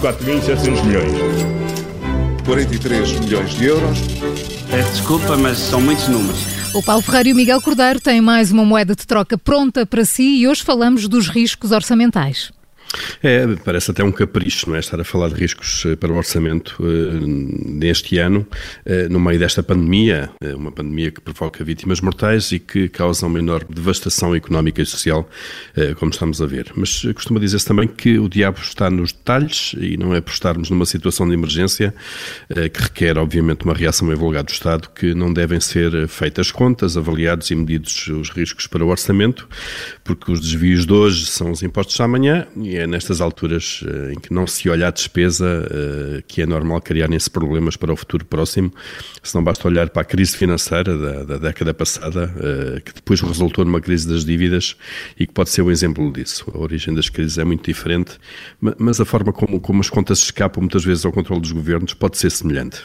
4.700 milhões. 43 milhões de euros. Peço desculpa, mas são muitos números. O Paulo Ferreira e o Miguel Cordeiro têm mais uma moeda de troca pronta para si e hoje falamos dos riscos orçamentais. É, parece até um capricho, não é? Estar a falar de riscos eh, para o orçamento uh, neste ano, uh, no meio desta pandemia, uh, uma pandemia que provoca vítimas mortais e que causa uma enorme devastação económica e social, como estamos a ver. Mas costuma dizer-se também que o diabo está nos detalhes e não é por estarmos numa situação de emergência que requer, obviamente, uma reação evulgada do Estado que não devem ser feitas contas, avaliados e medidos os riscos para o orçamento, porque os desvios de hoje são os impostos de amanhã e é nestas alturas uh, em que não se olha a despesa uh, que é normal criarem-se problemas para o futuro próximo, se não basta olhar para a crise financeira da, da década passada, uh, que depois resultou numa crise das dívidas e que pode ser um exemplo disso. A origem das crises é muito diferente, mas a forma como, como as contas escapam muitas vezes ao controle dos governos pode ser semelhante.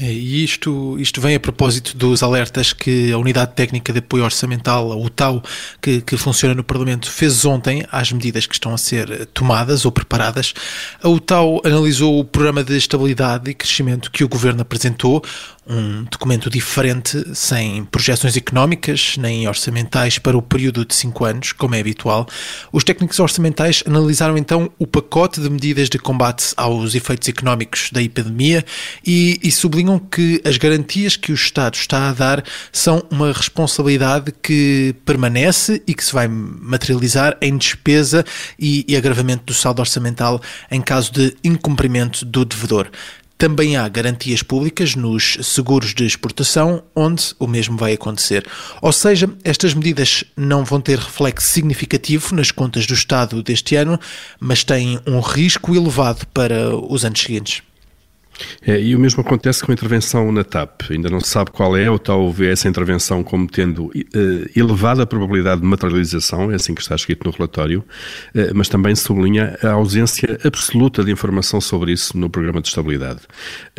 É, e isto, isto vem a propósito dos alertas que a Unidade Técnica de Apoio Orçamental, a UTAU, que, que funciona no Parlamento, fez ontem às medidas que estão a ser tomadas ou preparadas. A UTAU analisou o programa de estabilidade e crescimento que o Governo apresentou, um documento diferente, sem projeções económicas nem orçamentais para o período de cinco anos, como é habitual. Os técnicos orçamentais analisaram então o pacote de medidas de combate aos efeitos económicos da epidemia e, e que as garantias que o Estado está a dar são uma responsabilidade que permanece e que se vai materializar em despesa e, e agravamento do saldo orçamental em caso de incumprimento do devedor. Também há garantias públicas nos seguros de exportação, onde o mesmo vai acontecer. Ou seja, estas medidas não vão ter reflexo significativo nas contas do Estado deste ano, mas têm um risco elevado para os anos seguintes. É, e o mesmo acontece com a intervenção na TAP. Ainda não se sabe qual é, ou tal vê essa intervenção como tendo uh, elevada probabilidade de materialização, é assim que está escrito no relatório, uh, mas também sublinha a ausência absoluta de informação sobre isso no programa de estabilidade.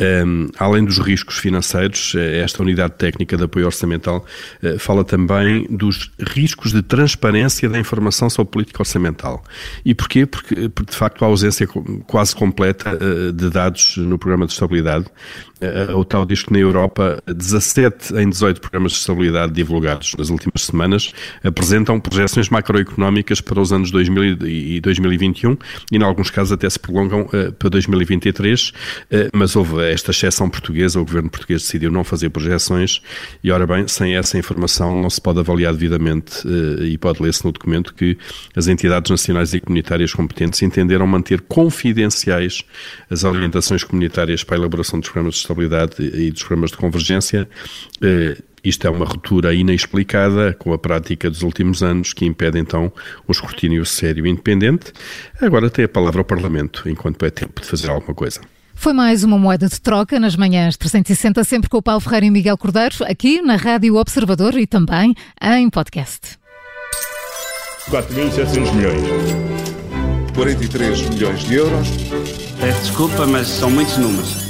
Um, ehm, além dos riscos financeiros, eh, esta unidade técnica de apoio orçamental uh, fala também dos riscos de transparência da informação sobre política orçamental. E porquê? Porque, de facto, a ausência quase completa de dados no programa de de estabilidade. A OTAN diz que na Europa 17 em 18 programas de estabilidade divulgados nas últimas semanas apresentam projeções macroeconómicas para os anos 2000 e 2021 e, em alguns casos, até se prolongam uh, para 2023, uh, eh, mas houve esta exceção portuguesa, o governo português decidiu não fazer projeções e, ora bem, sem essa informação não se pode avaliar devidamente e pode ler-se no documento que as entidades nacionais e comunitárias competentes entenderam manter confidenciais as orientações comunitárias para a elaboração dos programas de estabilidade e dos programas de convergência. Eh, isto é uma ruptura inexplicada com a prática dos últimos anos que impede então um escrutínio sério e independente. Agora tem a palavra ao Parlamento, enquanto é tempo de fazer alguma coisa. Foi mais uma moeda de troca nas manhãs 360, sempre com o Paulo Ferreira e Miguel Cordeiro, aqui na Rádio Observador e também em podcast. 4.700 milhões. 43 milhões de euros. Peço desculpa, mas são muitos números.